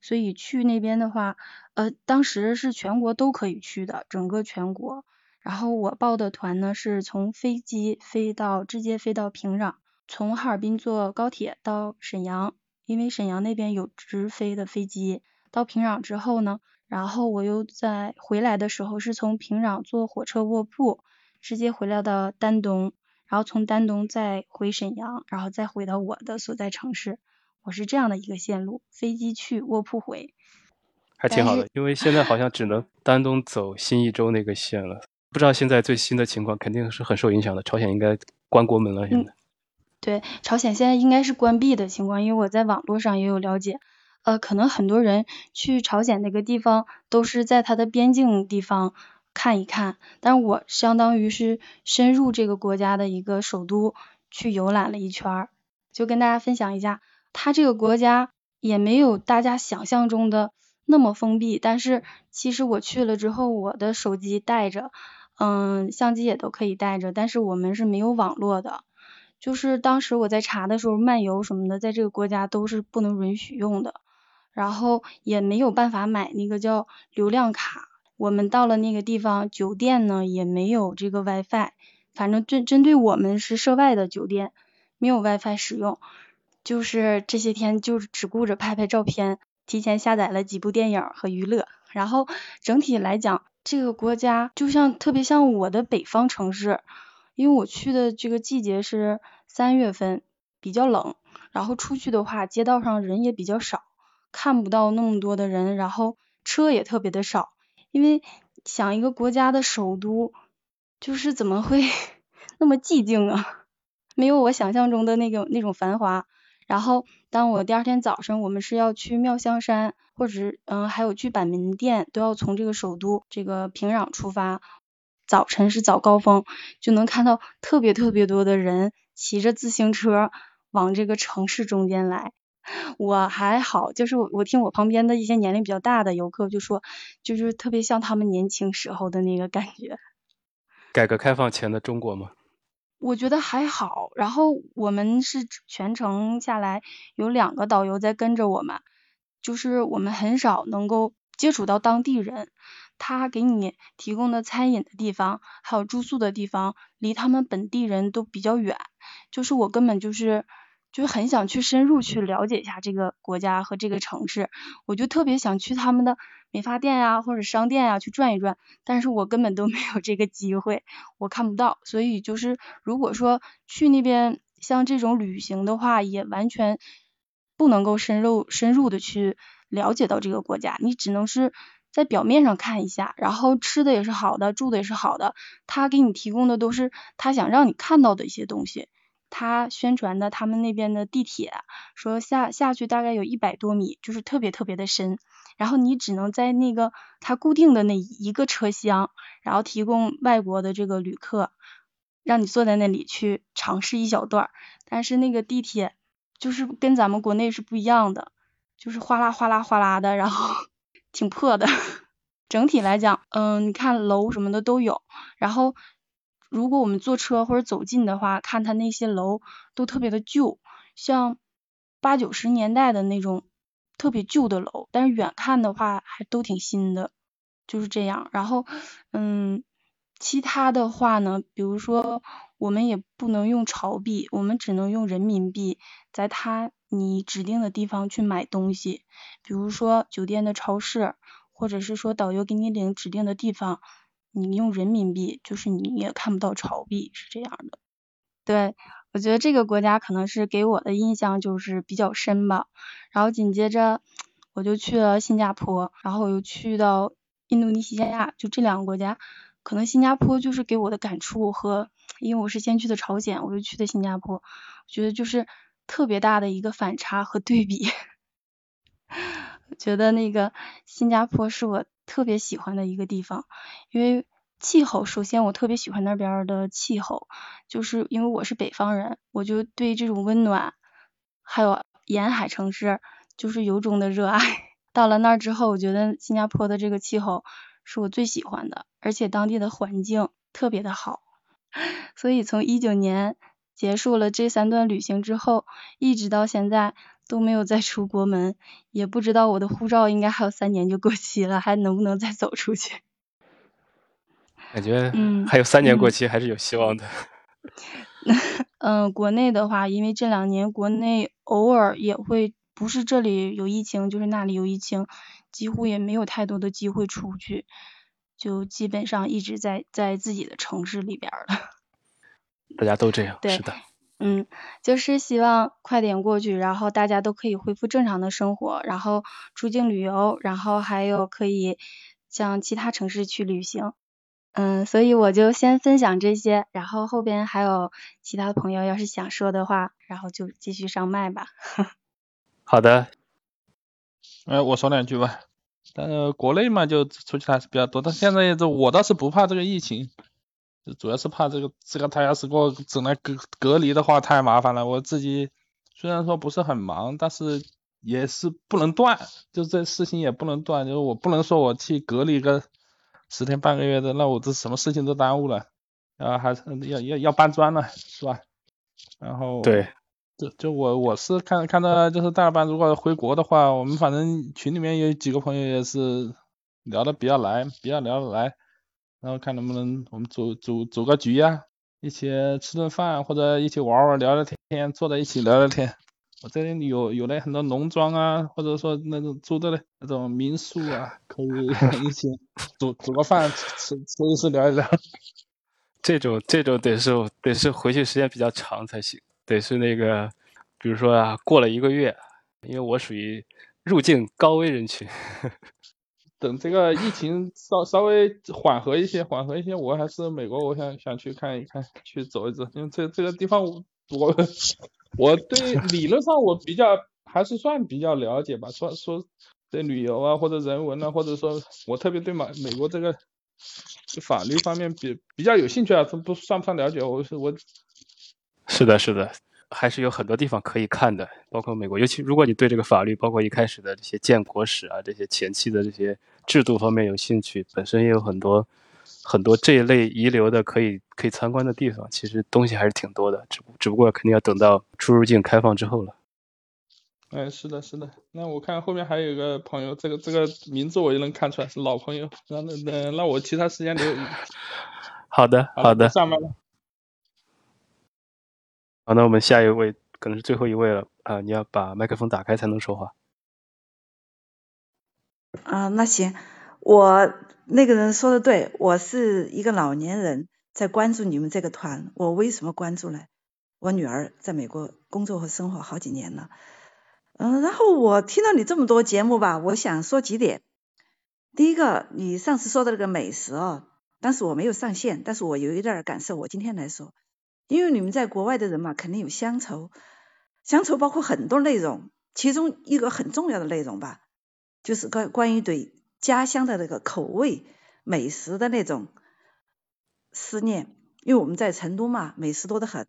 所以去那边的话，呃，当时是全国都可以去的，整个全国。然后我报的团呢，是从飞机飞到直接飞到平壤，从哈尔滨坐高铁到沈阳，因为沈阳那边有直飞的飞机。到平壤之后呢，然后我又在回来的时候是从平壤坐火车卧铺，直接回来到丹东，然后从丹东再回沈阳，然后再回到我的所在城市。我是这样的一个线路，飞机去，卧铺回。还挺好的，因为现在好像只能丹东走新义州那个线了，不知道现在最新的情况，肯定是很受影响的。朝鲜应该关国门了，现在。对，朝鲜现在应该是关闭的情况，因为我在网络上也有了解。呃，可能很多人去朝鲜那个地方都是在它的边境地方看一看，但我相当于是深入这个国家的一个首都去游览了一圈儿，就跟大家分享一下，它这个国家也没有大家想象中的。那么封闭，但是其实我去了之后，我的手机带着，嗯，相机也都可以带着，但是我们是没有网络的，就是当时我在查的时候，漫游什么的，在这个国家都是不能允许用的，然后也没有办法买那个叫流量卡。我们到了那个地方，酒店呢也没有这个 WiFi，反正针针对我们是涉外的酒店，没有 WiFi 使用，就是这些天就只顾着拍拍照片。提前下载了几部电影和娱乐，然后整体来讲，这个国家就像特别像我的北方城市，因为我去的这个季节是三月份，比较冷，然后出去的话，街道上人也比较少，看不到那么多的人，然后车也特别的少，因为想一个国家的首都，就是怎么会 那么寂静啊？没有我想象中的那个那种繁华。然后，当我第二天早上，我们是要去妙香山，或者是嗯，还有去板门店，都要从这个首都这个平壤出发。早晨是早高峰，就能看到特别特别多的人骑着自行车往这个城市中间来。我还好，就是我我听我旁边的一些年龄比较大的游客就说，就是特别像他们年轻时候的那个感觉。改革开放前的中国吗？我觉得还好，然后我们是全程下来有两个导游在跟着我们，就是我们很少能够接触到当地人，他给你提供的餐饮的地方，还有住宿的地方，离他们本地人都比较远，就是我根本就是。就很想去深入去了解一下这个国家和这个城市，我就特别想去他们的美发店呀或者商店呀去转一转，但是我根本都没有这个机会，我看不到，所以就是如果说去那边像这种旅行的话，也完全不能够深入深入的去了解到这个国家，你只能是在表面上看一下，然后吃的也是好的，住的也是好的，他给你提供的都是他想让你看到的一些东西。他宣传的他们那边的地铁，说下下去大概有一百多米，就是特别特别的深，然后你只能在那个他固定的那一个车厢，然后提供外国的这个旅客，让你坐在那里去尝试一小段，但是那个地铁就是跟咱们国内是不一样的，就是哗啦哗啦哗啦的，然后挺破的，整体来讲，嗯，你看楼什么的都有，然后。如果我们坐车或者走近的话，看它那些楼都特别的旧，像八九十年代的那种特别旧的楼，但是远看的话还都挺新的，就是这样。然后，嗯，其他的话呢，比如说我们也不能用朝币，我们只能用人民币，在它你指定的地方去买东西，比如说酒店的超市，或者是说导游给你领指定的地方。你用人民币，就是你也看不到朝币，是这样的。对，我觉得这个国家可能是给我的印象就是比较深吧。然后紧接着我就去了新加坡，然后我又去到印度尼西亚，就这两个国家，可能新加坡就是给我的感触和，因为我是先去的朝鲜，我又去的新加坡，觉得就是特别大的一个反差和对比。觉得那个新加坡是我。特别喜欢的一个地方，因为气候。首先，我特别喜欢那边的气候，就是因为我是北方人，我就对这种温暖，还有沿海城市，就是由衷的热爱。到了那儿之后，我觉得新加坡的这个气候是我最喜欢的，而且当地的环境特别的好。所以从一九年结束了这三段旅行之后，一直到现在。都没有再出国门，也不知道我的护照应该还有三年就过期了，还能不能再走出去？感觉嗯还有三年过期还是有希望的。嗯，国内的话，因为这两年国内偶尔也会不是这里有疫情，就是那里有疫情，几乎也没有太多的机会出去，就基本上一直在在自己的城市里边了。大家都这样，是的。嗯，就是希望快点过去，然后大家都可以恢复正常的生活，然后出境旅游，然后还有可以向其他城市去旅行。嗯，所以我就先分享这些，然后后边还有其他的朋友要是想说的话，然后就继续上麦吧。好的，哎，我说两句吧。呃，国内嘛，就出去还是比较多，但现在这我倒是不怕这个疫情，主要是怕这个这个他要是给我整来隔隔离的话太麻烦了。我自己虽然说不是很忙，但是也是不能断，就这事情也不能断，就是我不能说我去隔离个十天半个月的，那我这什么事情都耽误了，啊，还是要要要搬砖了，是吧？然后对。就就我我是看看到就是大班如果回国的话，我们反正群里面有几个朋友也是聊的比较来，比较聊得来，然后看能不能我们组组组个局呀，一起吃顿饭或者一起玩玩聊聊天，坐在一起聊聊天。我这里有有那很多农庄啊，或者说那种租的嘞那种民宿啊，可以 一起煮煮个饭吃吃一吃聊一聊。这种这种得是得是回去时间比较长才行。得是那个，比如说啊，过了一个月，因为我属于入境高危人群，等这个疫情稍稍微缓和一些，缓和一些，我还是美国，我想想去看一看，去走一走，因为这这个地方我我 我对 理论上我比较还是算比较了解吧，说说对旅游啊或者人文啊，或者说我特别对美美国这个法律方面比比较有兴趣啊，这不算不算了解，我是我。是的，是的，还是有很多地方可以看的，包括美国。尤其如果你对这个法律，包括一开始的这些建国史啊，这些前期的这些制度方面有兴趣，本身也有很多很多这一类遗留的可以可以参观的地方。其实东西还是挺多的，只只不过肯定要等到出入境开放之后了。哎，是的，是的。那我看后面还有一个朋友，这个这个名字我就能看出来是老朋友。那那那那我其他时间留。好的，好的。上班了。好，那我们下一位可能是最后一位了啊！你要把麦克风打开才能说话。啊，那行，我那个人说的对，我是一个老年人，在关注你们这个团。我为什么关注呢？我女儿在美国工作和生活好几年了，嗯，然后我听到你这么多节目吧，我想说几点。第一个，你上次说的那个美食哦，当时我没有上线，但是我有一点感受，我今天来说。因为你们在国外的人嘛，肯定有乡愁，乡愁包括很多内容，其中一个很重要的内容吧，就是关关于对家乡的那个口味、美食的那种思念。因为我们在成都嘛，美食多得很，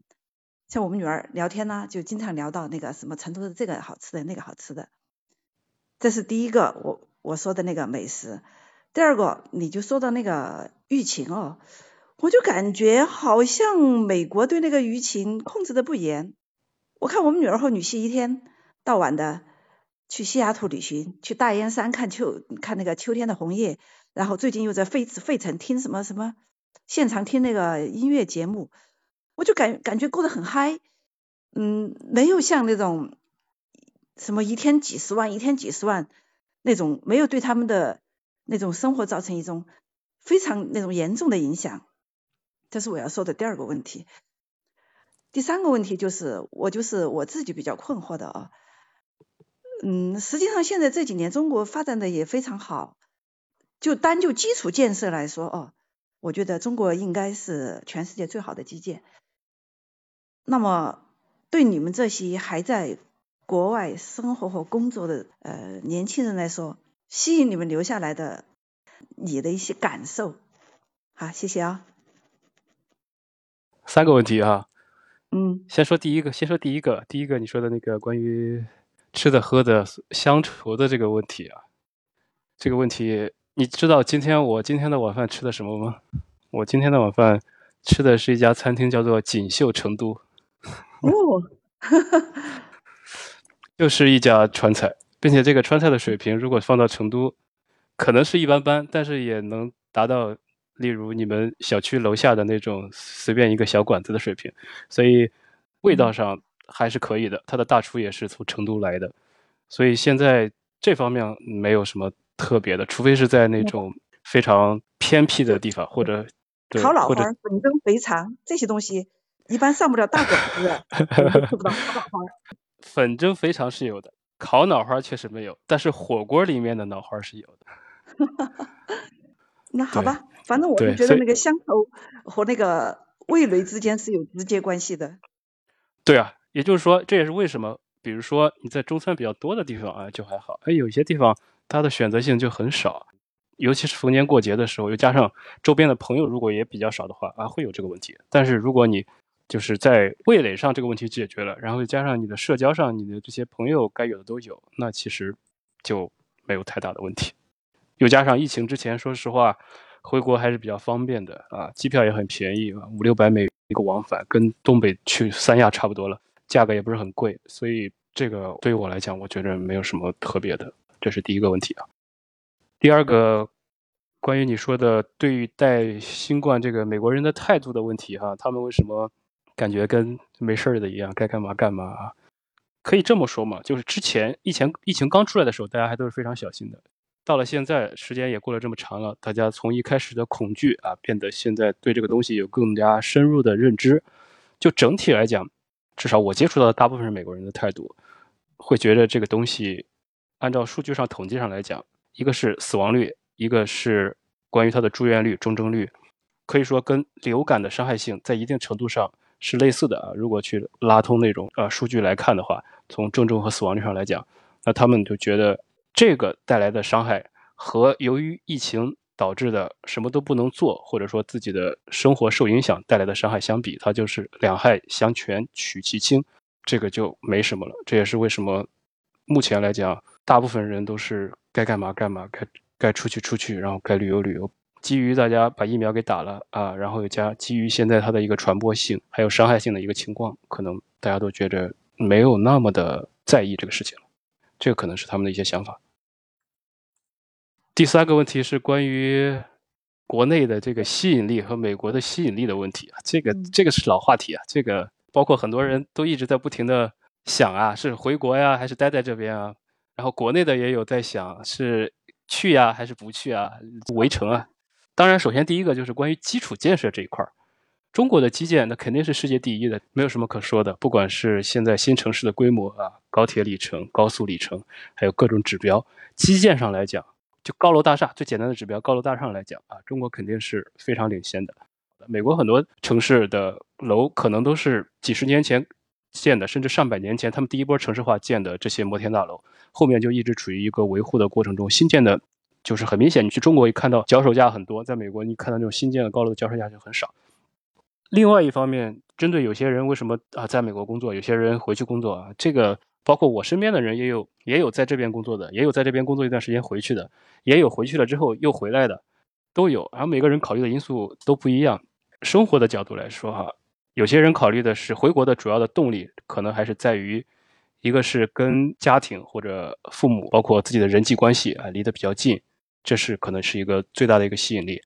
像我们女儿聊天呢，就经常聊到那个什么成都的这个好吃的，那个好吃的。这是第一个，我我说的那个美食。第二个，你就说到那个疫情哦。我就感觉好像美国对那个疫情控制的不严。我看我们女儿和女婿一天到晚的去西雅图旅行，去大烟山看秋看那个秋天的红叶，然后最近又在费费城听什么什么现场听那个音乐节目，我就感感觉过得很嗨。嗯，没有像那种什么一天几十万一天几十万那种，没有对他们的那种生活造成一种非常那种严重的影响。这是我要说的第二个问题，第三个问题就是我就是我自己比较困惑的啊，嗯，实际上现在这几年中国发展的也非常好，就单就基础建设来说哦，我觉得中国应该是全世界最好的基建。那么对你们这些还在国外生活和工作的呃年轻人来说，吸引你们留下来的你的一些感受，好，谢谢啊。三个问题啊，嗯，先说第一个，先说第一个，第一个你说的那个关于吃的喝的相处的这个问题啊，这个问题你知道今天我今天的晚饭吃的什么吗？我今天的晚饭吃的是一家餐厅，叫做锦绣成都，哦，就是一家川菜，并且这个川菜的水平如果放到成都，可能是一般般，但是也能达到。例如你们小区楼下的那种随便一个小馆子的水平，所以味道上还是可以的。他的大厨也是从成都来的，所以现在这方面没有什么特别的，除非是在那种非常偏僻的地方或者烤老花、粉蒸肥肠这些东西，一般上不了大馆子，我就吃不到烤脑花。粉蒸肥肠是有的，烤脑花确实没有，但是火锅里面的脑花是有的。那好吧，反正我是觉得那个香头和那个味蕾之间是有直接关系的。对啊，也就是说，这也是为什么，比如说你在中餐比较多的地方啊，就还好，哎，有些地方它的选择性就很少，尤其是逢年过节的时候，又加上周边的朋友如果也比较少的话啊，会有这个问题。但是如果你就是在味蕾上这个问题解决了，然后又加上你的社交上，你的这些朋友该有的都有，那其实就没有太大的问题。又加上疫情之前，说实话，回国还是比较方便的啊，机票也很便宜，五六百美一个往返，跟东北去三亚差不多了，价格也不是很贵，所以这个对于我来讲，我觉得没有什么特别的，这是第一个问题啊。第二个，关于你说的对于带新冠这个美国人的态度的问题哈、他们为什么感觉跟没事儿的一样，该干嘛干嘛啊？可以这么说嘛，就是之前疫情疫情刚出来的时候，大家还都是非常小心的。到了现在，时间也过了这么长了，大家从一开始的恐惧啊，变得现在对这个东西有更加深入的认知。就整体来讲，至少我接触到的大部分是美国人的态度，会觉得这个东西，按照数据上统计上来讲，一个是死亡率，一个是关于它的住院率、重症率，可以说跟流感的伤害性在一定程度上是类似的啊。如果去拉通那种呃数据来看的话，从重症和死亡率上来讲，那他们就觉得这个带来的伤害和由于疫情导致的什么都不能做，或者说自己的生活受影响带来的伤害相比，它就是两害相权取其轻，这个就没什么了。这也是为什么目前来讲，大部分人都是该干嘛干嘛，该该出去出去，然后该旅游旅游。基于大家把疫苗给打了啊，然后又加基于现在它的一个传播性还有伤害性的一个情况，可能大家都觉得没有那么的在意这个事情了。这个可能是他们的一些想法。第三个问题是关于国内的这个吸引力和美国的吸引力的问题啊，这个嗯这个是老话题啊，这个包括很多人都一直在不停的想啊，是回国呀还是待在这边啊？然后国内的也有在想是去呀还是不去啊？围城啊？当然，首先第一个就是关于基础建设这一块儿，中国的基建那肯定是世界第一的，没有什么可说的。不管是现在新城市的规模啊、高铁里程、高速里程，还有各种指标，基建上来讲，就高楼大厦最简单的指标，高楼大厦来讲啊，中国肯定是非常领先的。美国很多城市的楼可能都是几十年前建的，甚至上百年前他们第一波城市化建的这些摩天大楼，后面就一直处于一个维护的过程中。新建的，就是很明显，你去中国一看到脚手架很多，在美国你看到那种新建的高楼的脚手架就很少。另外一方面，针对有些人为什么啊在美国工作，有些人回去工作啊，这个包括我身边的人也有，也有在这边工作的，也有在这边工作一段时间回去的，也有回去了之后又回来的，都有。然后每个人考虑的因素都不一样。生活的角度来说哈，有些人考虑的是回国的主要的动力，可能还是在于，一个是跟家庭或者父母，包括自己的人际关系啊离得比较近，这是可能是一个最大的一个吸引力。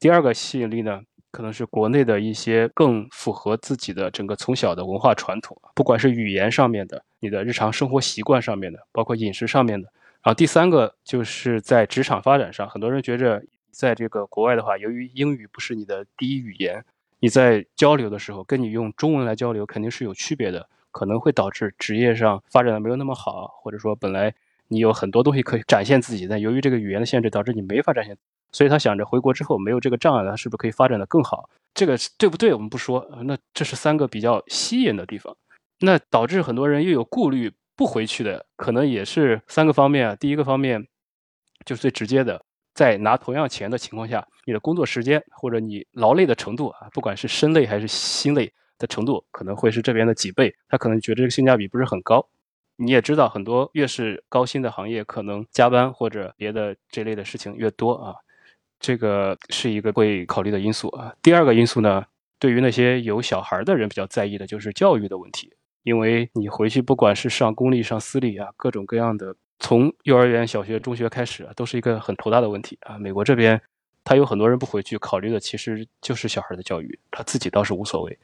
第二个吸引力呢，可能是国内的一些更符合自己的整个从小的文化传统，不管是语言上面的，你的日常生活习惯上面的，包括饮食上面的。然后第三个就是在职场发展上，很多人觉着在这个国外的话，由于英语不是你的第一语言，你在交流的时候跟你用中文来交流肯定是有区别的，可能会导致职业上发展的没有那么好，或者说本来你有很多东西可以展现自己，但由于这个语言的限制，导致你没法展现。所以他想着回国之后没有这个障碍了，他是不是可以发展的更好？这个对不对？我们不说，那这是三个比较吸引的地方。那导致很多人又有顾虑不回去的，可能也是三个方面啊。第一个方面就是最直接的，在拿同样钱的情况下，你的工作时间或者你劳累的程度啊，不管是身累还是心累的程度，可能会是这边的几倍。他可能觉得这个性价比不是很高。你也知道，很多越是高薪的行业，可能加班或者别的这类的事情越多啊。这个是一个会考虑的因素啊。第二个因素呢，对于那些有小孩的人比较在意的就是教育的问题，因为你回去不管是上公立上私立啊，各种各样的，从幼儿园、小学、中学开始啊，都是一个很头大的问题啊。美国这边，他有很多人不回去，考虑的其实就是小孩的教育，他自己倒是无所谓，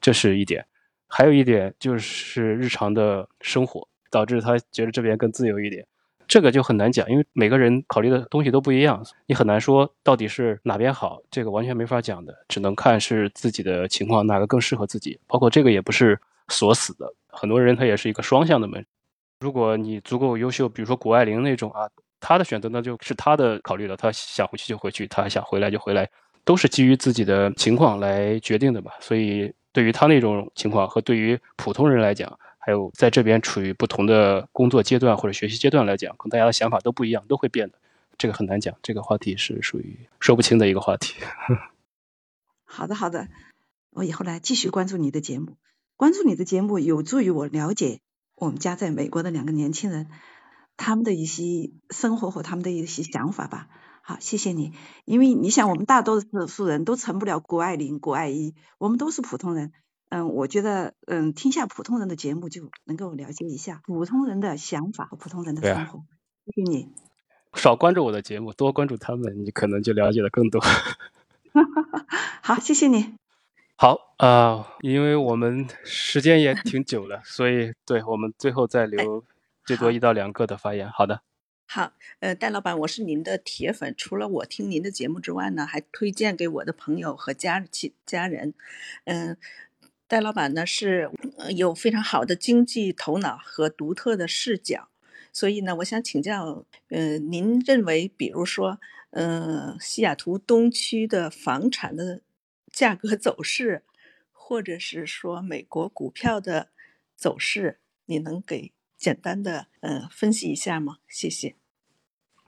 这是一点。还有一点就是日常的生活，导致他觉得这边更自由一点。这个就很难讲，因为每个人考虑的东西都不一样，你很难说到底是哪边好，这个完全没法讲的，只能看是自己的情况哪个更适合自己。包括这个也不是锁死的，很多人他也是一个双向的门。如果你足够优秀，比如说谷爱凌那种啊，他的选择那就是他的考虑了，他想回去就回去，他想回来就回来，都是基于自己的情况来决定的嘛。所以对于他那种情况和对于普通人来讲，还有在这边处于不同的工作阶段或者学习阶段来讲，可能大家的想法都不一样，都会变的。这个很难讲，这个话题是属于说不清的一个话题。好的，好的，我以后来继续关注你的节目，关注你的节目有助于我了解我们家在美国的两个年轻人他们的一些生活和他们的一些想法吧。好，谢谢你，因为你想，我们大多数人都成不了谷爱凌、谷爱一，我们都是普通人。嗯，我觉得，嗯，听下普通人的节目就能够了解一下普通人的想法和普通人的生活。谢谢你。少关注我的节目，多关注他们，你可能就了解的更多。好，谢谢你。好啊，因为我们时间也挺久了，所以对我们最后再留最多一到两个的发言。好的。好，呃，戴老板，我是您的铁粉，除了我听您的节目之外呢，还推荐给我的朋友和家亲家人，嗯。戴老板呢是有非常好的经济头脑和独特的视角，所以呢，我想请教，呃，您认为，比如说，呃，西雅图东区的房产的价格走势，或者是说美国股票的走势，你能给简单的呃分析一下吗？谢谢。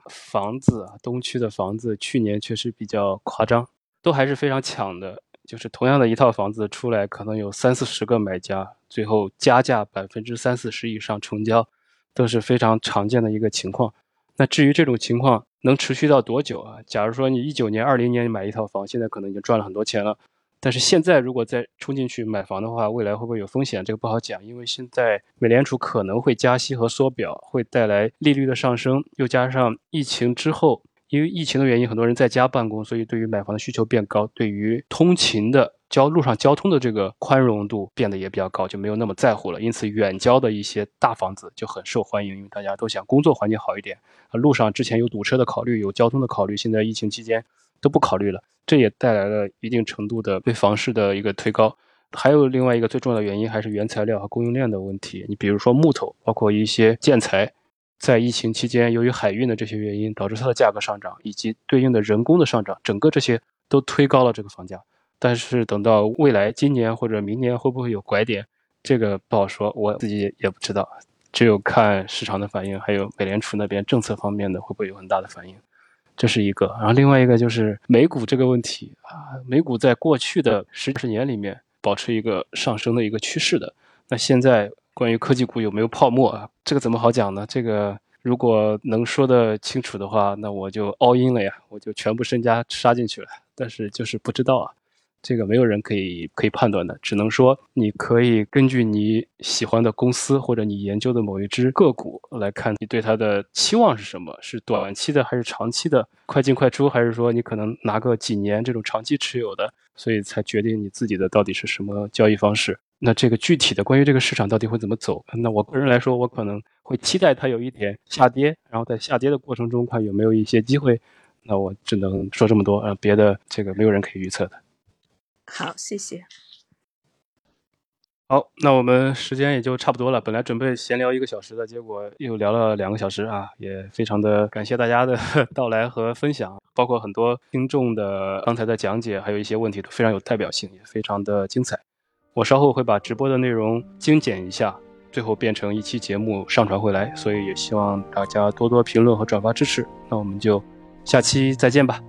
房子啊，东区的房子去年确实比较夸张，都还是非常抢的。就是同样的一套房子出来，可能有三四十个买家，最后加价百分之三四十以上成交，都是非常常见的一个情况。那至于这种情况能持续到多久啊？假如说你一九年、二零年买一套房，现在可能已经赚了很多钱了，但是现在如果再冲进去买房的话，未来会不会有风险？这个不好讲，因为现在美联储可能会加息和缩表，会带来利率的上升，又加上疫情之后。因为疫情的原因，很多人在家办公，所以对于买房的需求变高，对于通勤的交路上交通的这个宽容度变得也比较高，就没有那么在乎了。因此，远郊的一些大房子就很受欢迎，因为大家都想工作环境好一点。路上之前有堵车的考虑，有交通的考虑，现在疫情期间都不考虑了，这也带来了一定程度的对房市的一个推高。还有另外一个最重要的原因，还是原材料和供应链的问题。你比如说木头，包括一些建材。在疫情期间，由于海运的这些原因，导致它的价格上涨，以及对应的人工的上涨，整个这些都推高了这个房价。但是等到未来今年或者明年会不会有拐点，这个不好说，我自己也不知道，只有看市场的反应，还有美联储那边政策方面的会不会有很大的反应，这是一个。然后另外一个就是美股这个问题啊，美股在过去的十十年里面保持一个上升的一个趋势的，那现在。关于科技股有没有泡沫啊？这个怎么好讲呢？这个如果能说得清楚的话，那我就 all in 了呀，我就全部身家杀进去了。但是就是不知道啊，这个没有人可以可以判断的，只能说你可以根据你喜欢的公司或者你研究的某一只个股来看，你对它的期望是什么？是短期的还是长期的？快进快出，还是说你可能拿个几年这种长期持有的？所以才决定你自己的到底是什么交易方式。那这个具体的关于这个市场到底会怎么走？那我个人来说，我可能会期待它有一点下跌，然后在下跌的过程中看有没有一些机会。那我只能说这么多，呃，别的这个没有人可以预测的。好，谢谢。好，那我们时间也就差不多了。本来准备闲聊一个小时的，结果又聊了两个小时啊，也非常的感谢大家的 到来和分享，包括很多听众的刚才的讲解，还有一些问题都非常有代表性，也非常的精彩。我稍后会把直播的内容精简一下，最后变成一期节目上传回来，所以也希望大家多多评论和转发支持。那我们就下期再见吧。